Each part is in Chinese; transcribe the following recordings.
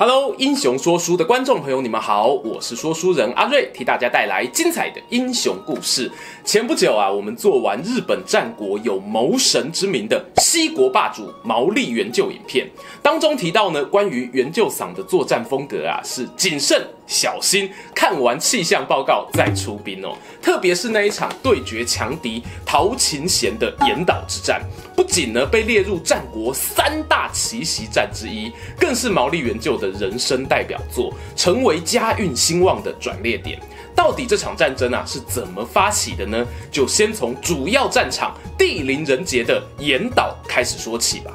Hello，英雄说书的观众朋友，你们好，我是说书人阿瑞，替大家带来精彩的英雄故事。前不久啊，我们做完日本战国有谋神之名的西国霸主毛利元就影片，当中提到呢，关于元就桑的作战风格啊，是谨慎小心，看完气象报告再出兵哦。特别是那一场对决强敌陶勤贤的严岛之战，仅呢被列入战国三大奇袭战之一，更是毛利元就的人生代表作，成为家运兴旺的转捩点。到底这场战争啊是怎么发起的呢？就先从主要战场地灵人杰的岩岛开始说起吧。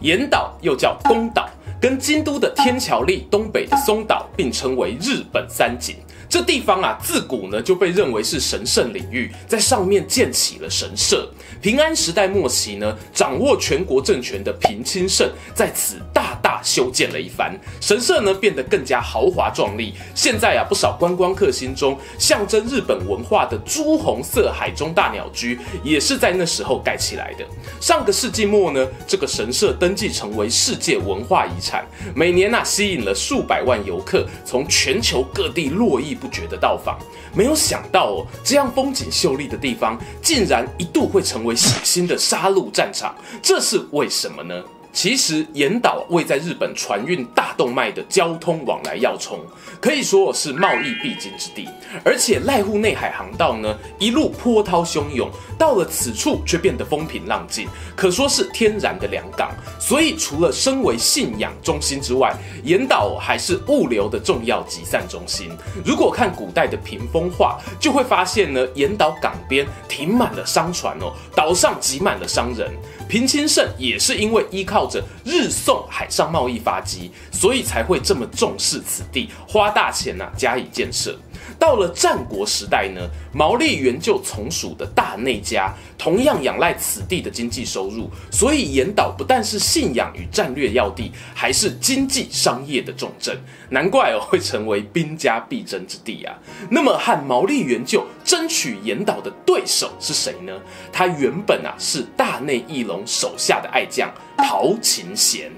岩岛又叫宫岛，跟京都的天桥立东北的松岛并称为日本三景。这地方啊，自古呢就被认为是神圣领域，在上面建起了神社。平安时代末期呢，掌握全国政权的平清盛在此大大修建了一番神社呢，变得更加豪华壮丽。现在啊，不少观光客心中象征日本文化的朱红色海中大鸟居，也是在那时候盖起来的。上个世纪末呢，这个神社登记成为世界文化遗产，每年啊吸引了数百万游客从全球各地络绎不绝的到访，没有想到哦，这样风景秀丽的地方，竟然一度会成成为血腥的杀戮战场，这是为什么呢？其实严岛位在日本船运大动脉的交通往来要冲，可以说是贸易必经之地。而且濑户内海航道呢，一路波涛汹涌，到了此处却变得风平浪静，可说是天然的良港。所以除了身为信仰中心之外，严岛还是物流的重要集散中心。如果看古代的屏风画，就会发现呢，严岛港边停满了商船哦，岛上挤满了商人。平清盛也是因为依靠着日宋海上贸易发迹，所以才会这么重视此地，花大钱呐、啊、加以建设。到了战国时代呢，毛利元就从属的大内家同样仰赖此地的经济收入，所以严岛不但是信仰与战略要地，还是经济商业的重镇。难怪哦会成为兵家必争之地啊。那么和毛利元就争取严岛的对手是谁呢？他原本啊是大内义隆手下的爱将陶琴贤。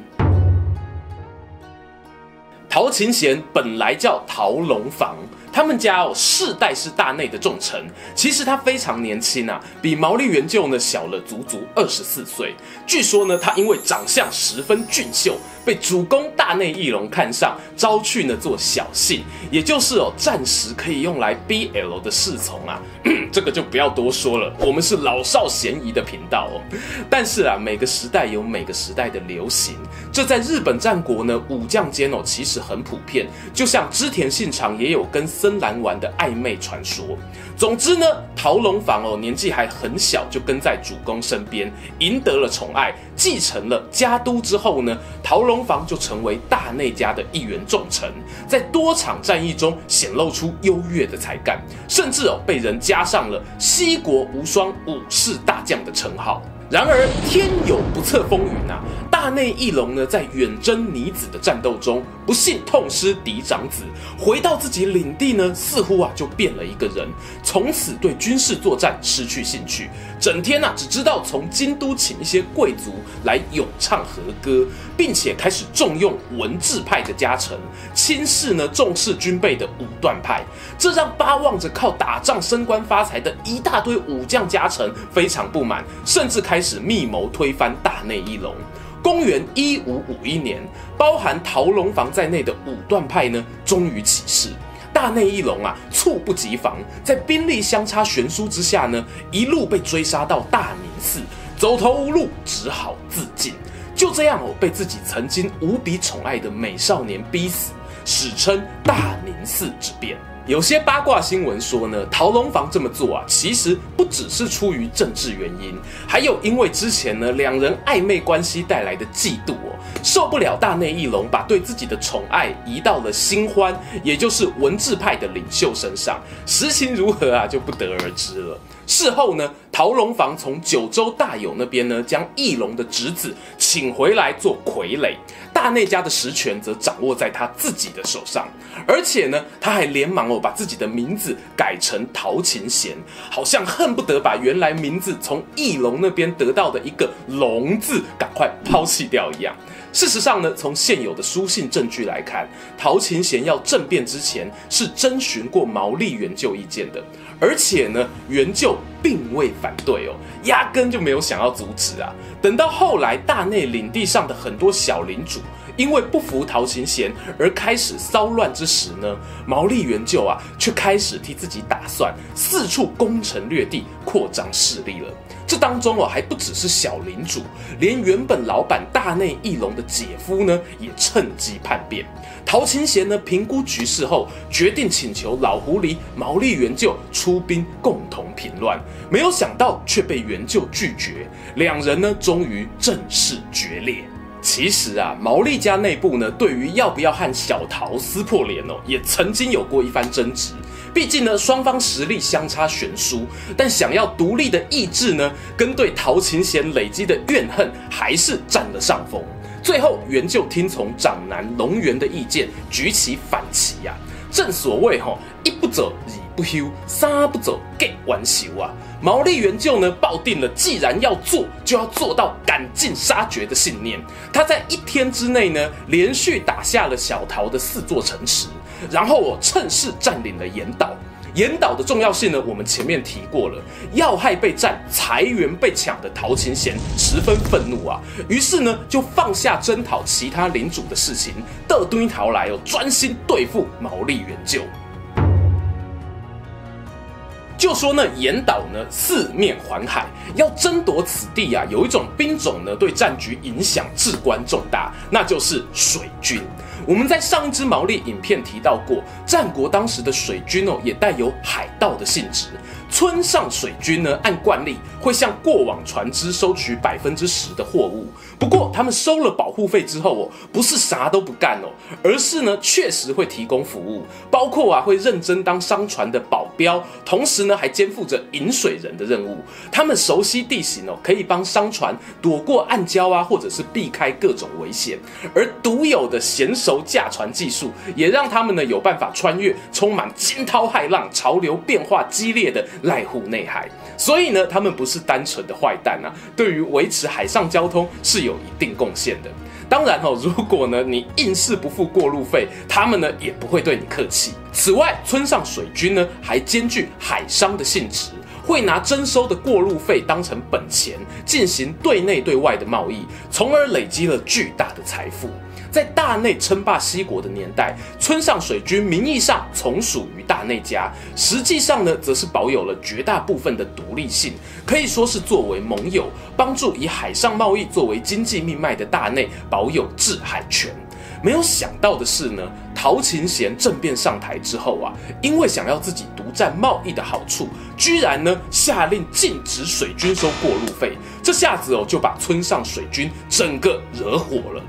陶琴贤本来叫陶龙房。他们家哦，世代是大内的重臣。其实他非常年轻啊，比毛利元就呢小了足足二十四岁。据说呢，他因为长相十分俊秀，被主公大内义隆看上，招去呢做小姓，也就是哦暂时可以用来 BL 的侍从啊。这个就不要多说了，我们是老少咸宜的频道哦。但是啊，每个时代有每个时代的流行，这在日本战国呢，武将间哦其实很普遍。就像织田信长也有跟森兰丸的暧昧传说。总之呢，陶龙房哦年纪还很小，就跟在主公身边，赢得了宠爱，继承了家督之后呢，陶龙房就成为大内家的一员重臣，在多场战役中显露出优越的才干，甚至哦被人加上了西国无双武士大将的称号。然而天有不测风云啊！大内义隆呢，在远征尼子的战斗中，不幸痛失嫡长子，回到自己领地呢，似乎啊就变了一个人，从此对军事作战失去兴趣，整天啊只知道从京都请一些贵族来咏唱和歌，并且开始重用文治派的家臣，轻视呢重视军备的武断派，这让巴望着靠打仗升官发财的一大堆武将家臣非常不满，甚至开始密谋推翻大内义隆。公元一五五一年，包含陶龙房在内的武断派呢，终于起事。大内义隆啊，猝不及防，在兵力相差悬殊之下呢，一路被追杀到大宁寺，走投无路，只好自尽。就这样哦，被自己曾经无比宠爱的美少年逼死，史称大宁寺之变。有些八卦新闻说呢，陶龙房这么做啊，其实不只是出于政治原因，还有因为之前呢两人暧昧关系带来的嫉妒哦，受不了大内义隆把对自己的宠爱移到了新欢，也就是文字派的领袖身上，实情如何啊就不得而知了。事后呢，陶龙房从九州大友那边呢，将义隆的侄子请回来做傀儡，大内家的实权则掌握在他自己的手上。而且呢，他还连忙哦，把自己的名字改成陶琴贤，好像恨不得把原来名字从义隆那边得到的一个“龙”字赶快抛弃掉一样。事实上呢，从现有的书信证据来看，陶琴贤要政变之前是征询过毛利元就意见的，而且呢，元就并未反对哦，压根就没有想要阻止啊。等到后来大内领地上的很多小领主因为不服陶勤贤而开始骚乱之时呢，毛利元就啊却开始替自己打算，四处攻城略地，扩张势力了。这当中哦，还不只是小领主，连原本老板大内义隆的姐夫呢，也趁机叛变。陶勤贤呢，评估局势后，决定请求老狐狸毛利元就出兵共同平乱。没有想到却被元就拒绝，两人呢，终于正式决裂。其实啊，毛利家内部呢，对于要不要和小陶撕破脸哦，也曾经有过一番争执。毕竟呢，双方实力相差悬殊，但想要独立的意志呢，跟对陶勤贤累积的怨恨还是占了上风。最后，元就听从长男龙源的意见，举起反旗呀、啊。正所谓哈，一不走，二不休，三不走，各完休啊。毛利元就呢，抱定了既然要做，就要做到赶尽杀绝的信念。他在一天之内呢，连续打下了小桃的四座城池。然后我趁势占领了岩岛，岩岛的重要性呢，我们前面提过了。要害被占，财源被抢的陶勤贤十分愤怒啊，于是呢就放下征讨其他领主的事情，得敦逃来哦，专心对付毛利元就。就说呢，岩岛呢四面环海，要争夺此地啊，有一种兵种呢对战局影响至关重大，那就是水军。我们在上一支毛利影片提到过，战国当时的水军哦，也带有海盗的性质。村上水军呢，按惯例会向过往船只收取百分之十的货物。不过，他们收了保护费之后哦，不是啥都不干哦，而是呢，确实会提供服务，包括啊，会认真当商船的保镖，同时呢，还肩负着引水人的任务。他们熟悉地形哦，可以帮商船躲过暗礁啊，或者是避开各种危险。而独有的娴熟驾船技术，也让他们呢有办法穿越充满惊涛骇浪、潮流变化激烈的濑户内海，所以呢，他们不是单纯的坏蛋啊，对于维持海上交通是有一定贡献的。当然哦，如果呢你硬是不付过路费，他们呢也不会对你客气。此外，村上水军呢还兼具海商的性质，会拿征收的过路费当成本钱，进行对内对外的贸易，从而累积了巨大的财富。在大内称霸西国的年代，村上水军名义上从属于大内家，实际上呢，则是保有了绝大部分的独立性，可以说是作为盟友，帮助以海上贸易作为经济命脉的大内保有制海权。没有想到的是呢，陶勤贤政变上台之后啊，因为想要自己独占贸易的好处，居然呢下令禁止水军收过路费，这下子哦就把村上水军整个惹火了。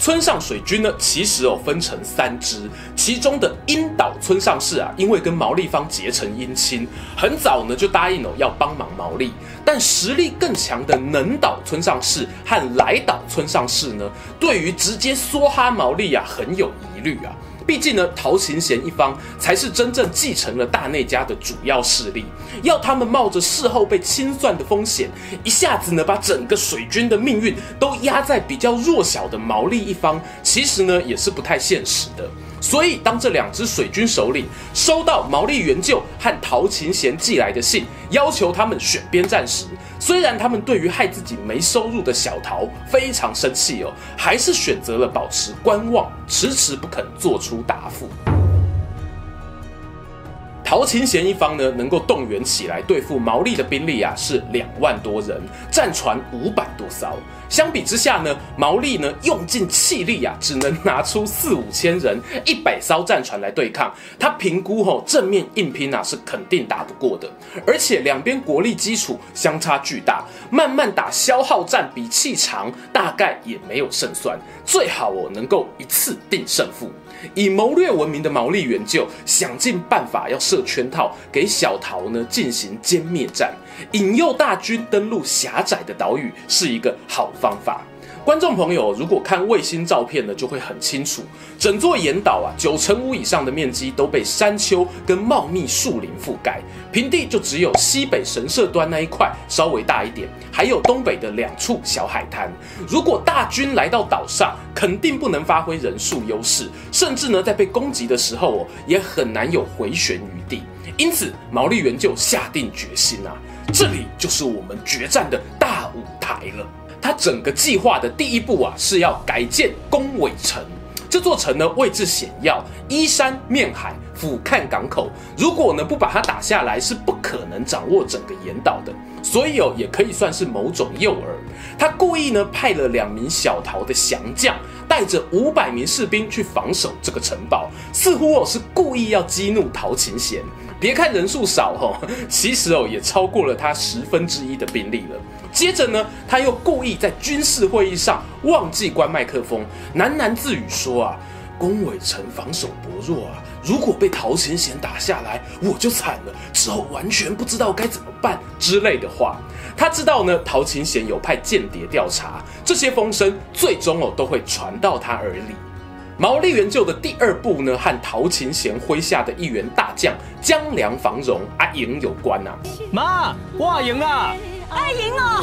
村上水军呢，其实哦分成三支，其中的樱岛村上氏啊，因为跟毛利方结成姻亲，很早呢就答应了要帮忙毛利。但实力更强的能岛村上氏和来岛村上氏呢，对于直接梭哈毛利啊，很有疑虑啊。毕竟呢，陶行贤一方才是真正继承了大内家的主要势力，要他们冒着事后被清算的风险，一下子呢把整个水军的命运都压在比较弱小的毛利一方，其实呢也是不太现实的。所以，当这两支水军首领收到毛利元就和陶勤贤寄来的信，要求他们选边站时，虽然他们对于害自己没收入的小陶非常生气哦，还是选择了保持观望，迟迟不肯做出答复。陶勤贤一方呢，能够动员起来对付毛利的兵力啊，是两万多人，战船五百多艘。相比之下呢，毛利呢用尽气力啊，只能拿出四五千人、一百艘战船来对抗。他评估吼、正面硬拼啊，是肯定打不过的。而且两边国力基础相差巨大，慢慢打消耗战比气长，大概也没有胜算。最好哦，能够一次定胜负。以谋略闻名的毛利元就想尽办法要设圈套，给小桃呢进行歼灭战，引诱大军登陆狭窄的岛屿是一个好方法。观众朋友，如果看卫星照片呢，就会很清楚，整座岩岛啊，九成五以上的面积都被山丘跟茂密树林覆盖，平地就只有西北神社端那一块稍微大一点，还有东北的两处小海滩。如果大军来到岛上，肯定不能发挥人数优势，甚至呢，在被攻击的时候哦，也很难有回旋余地。因此，毛利元就下定决心啊，这里就是我们决战的大舞台了。他整个计划的第一步啊，是要改建宫尾城。这座城呢，位置险要，依山面海，俯瞰港口。如果呢，不把它打下来，是不可能掌握整个岩岛的。所以哦，也可以算是某种诱饵。他故意呢，派了两名小桃的降将，带着五百名士兵去防守这个城堡，似乎哦是故意要激怒陶勤贤。别看人数少哦，其实哦也超过了他十分之一的兵力了。接着呢，他又故意在军事会议上忘记关麦克风，喃喃自语说：“啊，宫尾城防守薄弱啊，如果被陶勤贤打下来，我就惨了，之后完全不知道该怎么办之类的话。”他知道呢，陶勤贤有派间谍调查，这些风声最终哦都会传到他耳里。毛利元就的第二部呢，和陶琴贤麾下的一员大将江良房荣阿莹有关啊。妈，我赢啊！阿莹哦！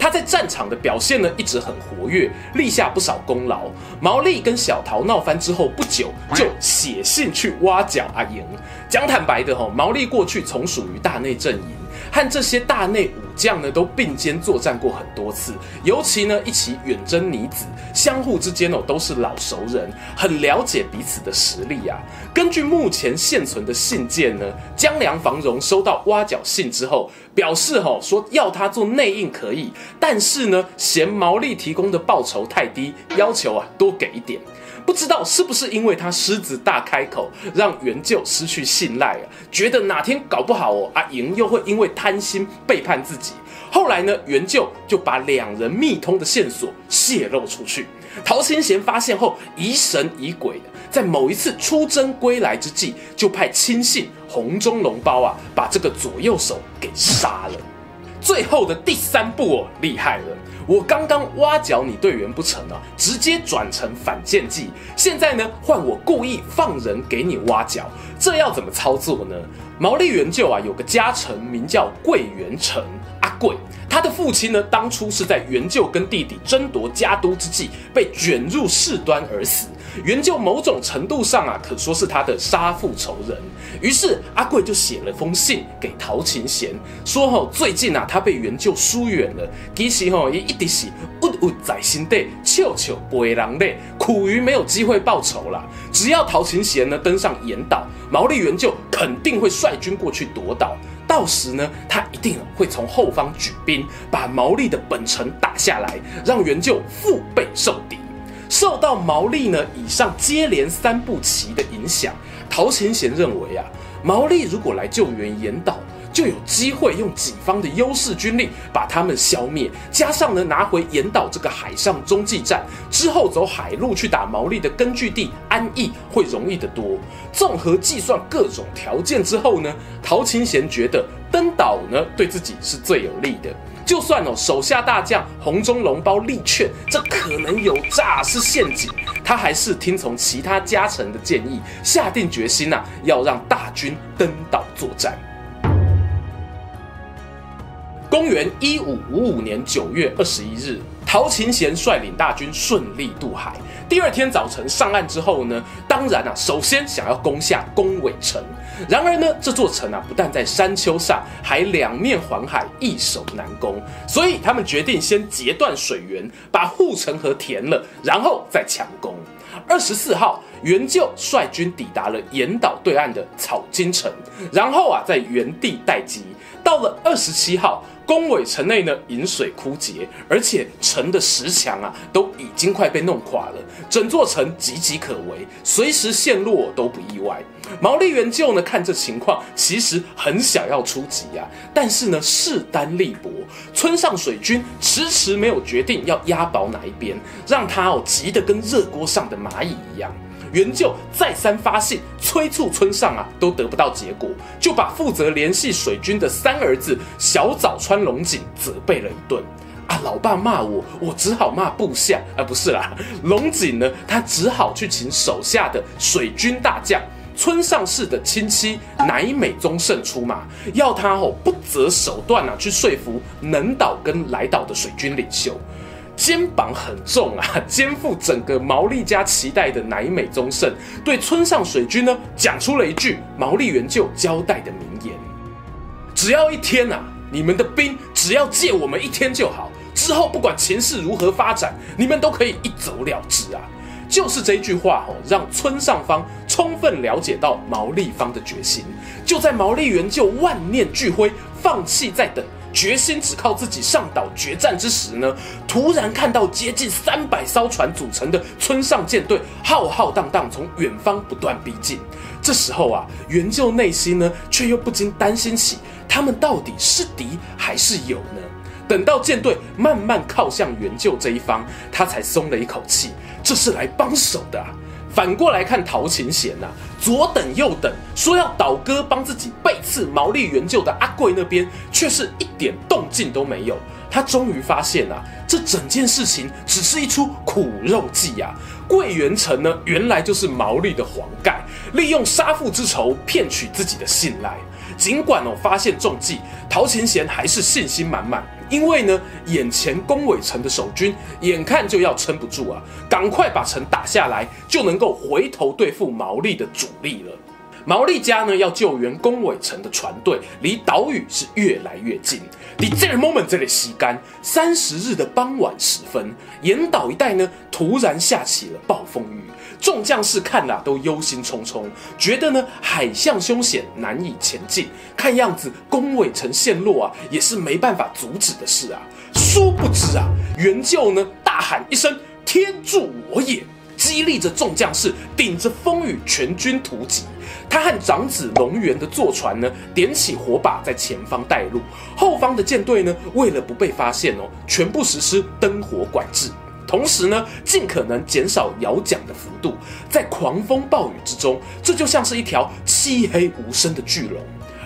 他在战场的表现呢，一直很活跃，立下不少功劳。毛利跟小桃闹翻之后不久，就写信去挖角阿莹。讲坦白的吼，毛利过去从属于大内阵营。和这些大内武将呢，都并肩作战过很多次，尤其呢一起远征尼子，相互之间哦都是老熟人，很了解彼此的实力啊。根据目前现存的信件呢，江良房荣收到挖角信之后，表示吼说要他做内应可以，但是呢嫌毛利提供的报酬太低，要求啊多给一点。不知道是不是因为他狮子大开口，让元就失去信赖啊？觉得哪天搞不好哦，阿莹又会因为贪心背叛自己。后来呢，元就就把两人密通的线索泄露出去。陶勤贤发现后，疑神疑鬼的，在某一次出征归来之际，就派亲信红中龙包啊，把这个左右手给杀了。最后的第三步哦，厉害了。我刚刚挖角你队员不成啊，直接转成反间计。现在呢，换我故意放人给你挖角，这要怎么操作呢？毛利元就啊，有个家臣名叫桂元成阿桂，他的父亲呢，当初是在元就跟弟弟争夺家督之际被卷入事端而死。元就某种程度上啊，可说是他的杀父仇人。于是阿贵就写了封信给陶勤贤，说吼、哦、最近啊，他被元就疏远了，其实吼也一直是郁郁在心底，悄悄不为人类，苦于没有机会报仇了。只要陶勤贤呢登上岩岛，毛利元就肯定会率军过去夺岛，到时呢，他一定会从后方举兵把毛利的本城打下来，让元就腹背受敌。受到毛利呢以上接连三步棋的影响，陶勤贤认为啊，毛利如果来救援岩岛，就有机会用己方的优势军力把他们消灭，加上呢拿回岩岛这个海上中继站之后，走海路去打毛利的根据地安艺会容易得多。综合计算各种条件之后呢，陶勤贤觉得登岛呢对自己是最有利的。就算哦，手下大将红中龙包力劝这可能有诈是陷阱，他还是听从其他家臣的建议，下定决心呐、要让大军登岛作战。公元一五五五年九月二十一日，陶勤贤率领大军顺利渡海。第二天早晨上岸之后呢，当然啊，首先想要攻下宫尾城。然而呢，这座城啊，不但在山丘上，还两面环海，易守难攻。所以他们决定先截断水源，把护城河填了，然后再强攻。二十四号，元就率军抵达了岩岛对岸的草津城，然后啊，在原地待机。到了二十七号。宫尾城内呢，饮水枯竭，而且城的石墙啊都已经快被弄垮了，整座城岌岌可危，随时陷落都不意外。毛利元就呢看这情况，其实很想要出击呀、啊，但是呢势单力薄，村上水军迟迟没有决定要押宝哪一边，让他哦急得跟热锅上的蚂蚁一样。元就再三发信催促村上啊，都得不到结果，就把负责联系水军的三儿子小早川龙井责备了一顿。啊，老爸骂我，我只好骂部下，啊，不是啦，龙井呢，他只好去请手下的水军大将村上氏的亲戚乃美宗盛出马，要他哦不择手段啊去说服能岛跟来岛的水军领袖。肩膀很重啊，肩负整个毛利家期待的乃美宗盛，对村上水军呢讲出了一句毛利元就交代的名言：只要一天啊，你们的兵只要借我们一天就好，之后不管情势如何发展，你们都可以一走了之啊。就是这句话哦，让村上方充分了解到毛利方的决心。就在毛利元就万念俱灰，放弃再等。决心只靠自己上岛决战之时呢，突然看到接近三百艘船组成的村上舰队浩浩荡荡从远方不断逼近。这时候啊，元就内心呢却又不禁担心起，他们到底是敌还是友呢？等到舰队慢慢靠向元就这一方，他才松了一口气，这是来帮手的啊。反过来看陶勤贤呐，左等右等，说要倒戈帮自己背刺毛利元就的阿贵那边，却是一点动静都没有。他终于发现啊，这整件事情只是一出苦肉计呀。桂元城呢，原来就是毛利的黄盖，利用杀父之仇骗取自己的信赖。尽管哦发现中计，陶勤贤还是信心满满。因为呢，眼前宫尾城的守军眼看就要撑不住啊，赶快把城打下来，就能够回头对付毛利的主力了。毛利家呢要救援宫尾城的船队，离岛屿是越来越近。你这个 moment 这里吸干，三十日的傍晚时分，岩岛一带呢突然下起了暴风雨。众将士看了都忧心忡忡，觉得呢海象凶险，难以前进。看样子宫尾城陷落啊，也是没办法阻止的事啊。殊不知啊，元就呢大喊一声“天助我也”，激励着众将士顶着风雨全军突击。他和长子龙源的坐船呢，点起火把在前方带路，后方的舰队呢，为了不被发现哦，全部实施灯火管制。同时呢，尽可能减少摇桨的幅度，在狂风暴雨之中，这就像是一条漆黑无声的巨龙。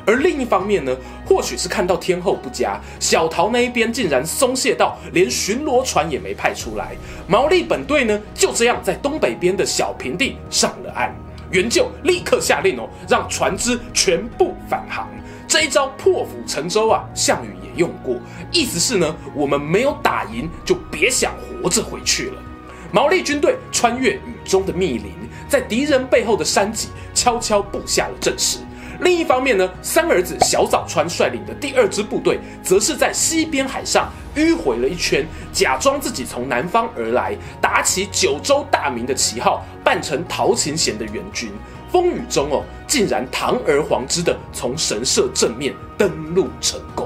而另一方面呢，或许是看到天后不佳，小桃那一边竟然松懈到连巡逻船也没派出来，毛利本队呢就这样在东北边的小平地上了岸。元就立刻下令哦，让船只全部返航。这一招破釜沉舟啊，项羽用过，意思是呢，我们没有打赢，就别想活着回去了。毛利军队穿越雨中的密林，在敌人背后的山脊悄悄布下了阵势。另一方面呢，三儿子小早川率领的第二支部队，则是在西边海上迂回了一圈，假装自己从南方而来，打起九州大名的旗号，扮成陶勤贤的援军。风雨中哦，竟然堂而皇之的从神社正面登陆成功。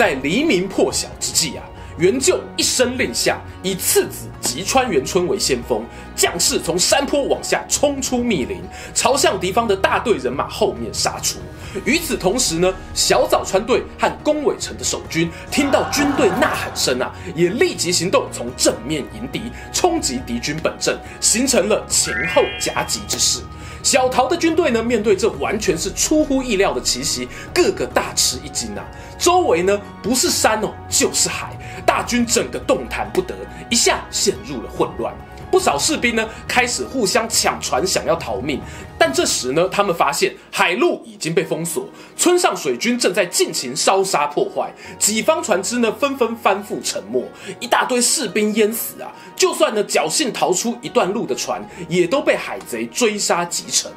在黎明破晓之际啊，元就一声令下，以次子吉川元春为先锋，将士从山坡往下冲出密林，朝向敌方的大队人马后面杀出。与此同时呢，小早川队和宫尾城的守军听到军队呐喊声啊，也立即行动，从正面迎敌，冲击敌军本阵，形成了前后夹击之势。小桃的军队呢，面对这完全是出乎意料的奇袭，个个大吃一惊啊！周围呢，不是山哦，就是海，大军整个动弹不得，一下陷入了混乱。不少士兵呢，开始互相抢船，想要逃命。但这时呢，他们发现海路已经被封锁，村上水军正在尽情烧杀破坏，己方船只呢纷纷翻覆沉没，一大堆士兵淹死啊！就算呢侥幸逃出一段路的船，也都被海贼追杀击沉。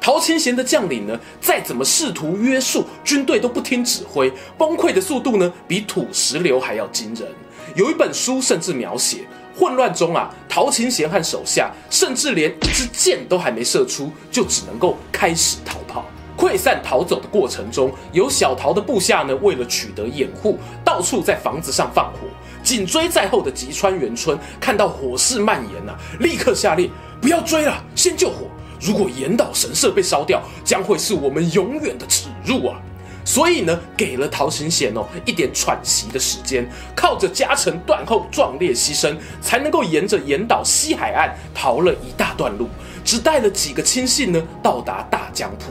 陶谦贤的将领呢，再怎么试图约束军队都不听指挥，崩溃的速度呢，比土石流还要惊人。有一本书甚至描写。混乱中啊，陶谦贤和手下甚至连一支箭都还没射出，就只能够开始逃跑。溃散逃走的过程中，有小桃的部下呢，为了取得掩护，到处在房子上放火。紧追在后的吉川元春看到火势蔓延啊，立刻下令不要追了，先救火。如果岩岛神社被烧掉，将会是我们永远的耻辱啊！所以呢，给了陶行贤哦一点喘息的时间，靠着家臣断后壮烈牺牲，才能够沿着岩岛西海岸逃了一大段路，只带了几个亲信呢到达大江浦。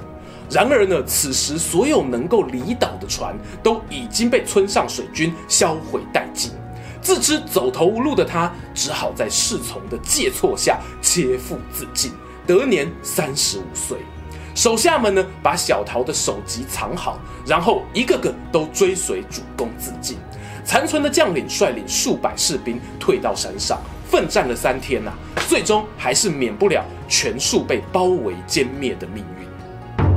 然而呢，此时所有能够离岛的船都已经被村上水军销毁殆尽。自知走投无路的他，只好在侍从的介错下切腹自尽，得年三十五岁。手下们呢，把小桃的首级藏好，然后一个个都追随主公自尽。残存的将领率领数百士兵退到山上，奋战了三天呐、最终还是免不了全数被包围歼灭的命运。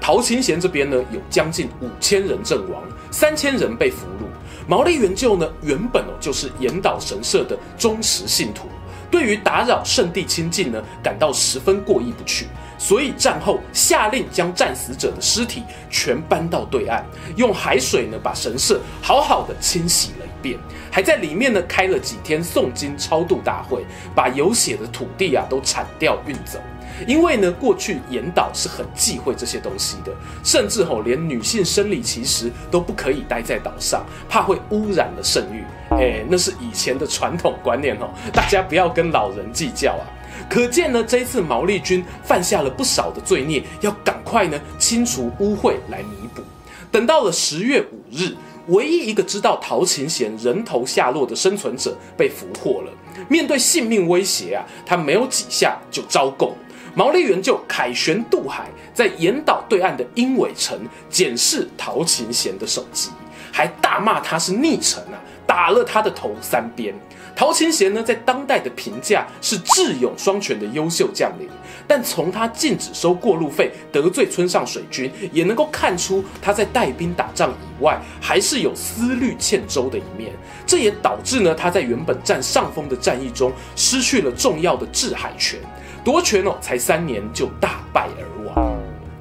陶勤贤这边呢，有将近五千人阵亡，三千人被俘虏。毛利元就呢，原本哦就是严岛神社的忠实信徒，对于打扰圣地清净呢，感到十分过意不去，所以战后下令将战死者的尸体全搬到对岸，用海水呢把神社好好的清洗了一遍，还在里面呢开了几天诵经超度大会，把有血的土地啊都铲掉运走。因为呢，过去严岛是很忌讳这些东西的，甚至吼连女性生理期时都不可以待在岛上，怕会污染了圣域。哎，那是以前的传统观念哦，大家不要跟老人计较啊。可见呢，这一次毛利军犯下了不少的罪孽，要赶快呢清除污秽来弥补。等到了十月五日，唯一一个知道陶琴贤人头下落的生存者被俘获了。面对性命威胁啊，他没有几下就招供。毛利元就凯旋渡海，在岩岛对岸的鹰尾城检视陶琴贤的手机，还大骂他是逆臣啊，打了他的头三鞭。陶清贤呢，在当代的评价是智勇双全的优秀将领，但从他禁止收过路费、得罪村上水军，也能够看出他在带兵打仗以外，还是有思虑欠周的一面。这也导致呢，他在原本占上风的战役中，失去了重要的制海权。夺权哦，才三年就大败而亡。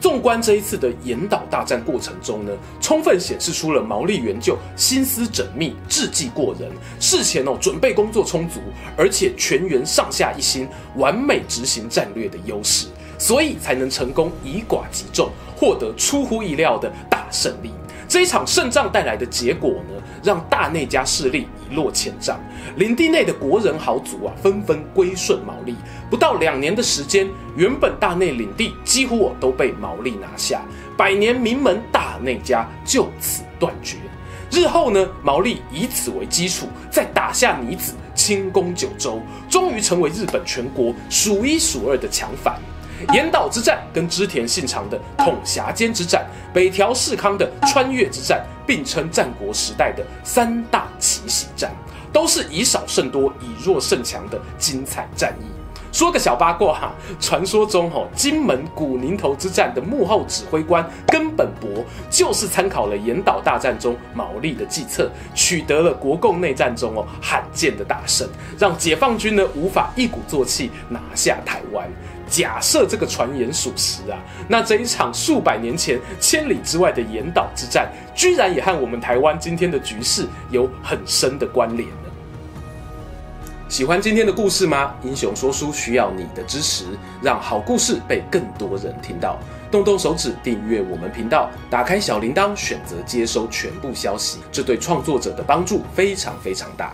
纵观这一次的严岛大战过程中呢，充分显示出了毛利元就心思缜密、智计过人，事前哦准备工作充足，而且全员上下一心，完美执行战略的优势，所以才能成功以寡击众，获得出乎意料的大胜利。这一场胜仗带来的结果呢，让大内家势力一落千丈，领地内的国人豪族啊，纷纷归顺毛利。不到两年的时间，原本大内领地几乎都被毛利拿下，百年名门大内家就此断绝。日后呢，毛利以此为基础，再打下尼子，轻攻九州，终于成为日本全国数一数二的强藩。严岛之战跟织田信长的统辖间之战、北条氏康的穿越之战，并称战国时代的三大奇袭战，都是以少胜多、以弱胜强的精彩战役。说个小八卦哈，传说中吼金门古宁头之战的幕后指挥官根本博，就是参考了严岛大战中毛利的计策，取得了国共内战中哦罕见的大胜，让解放军呢无法一鼓作气拿下台湾。假设这个传言属实啊，那这一场数百年前千里之外的严岛之战，居然也和我们台湾今天的局势有很深的关联呢。喜欢今天的故事吗？英雄说书需要你的支持，让好故事被更多人听到。动动手指订阅我们频道，打开小铃铛，选择接收全部消息，这对创作者的帮助非常非常大。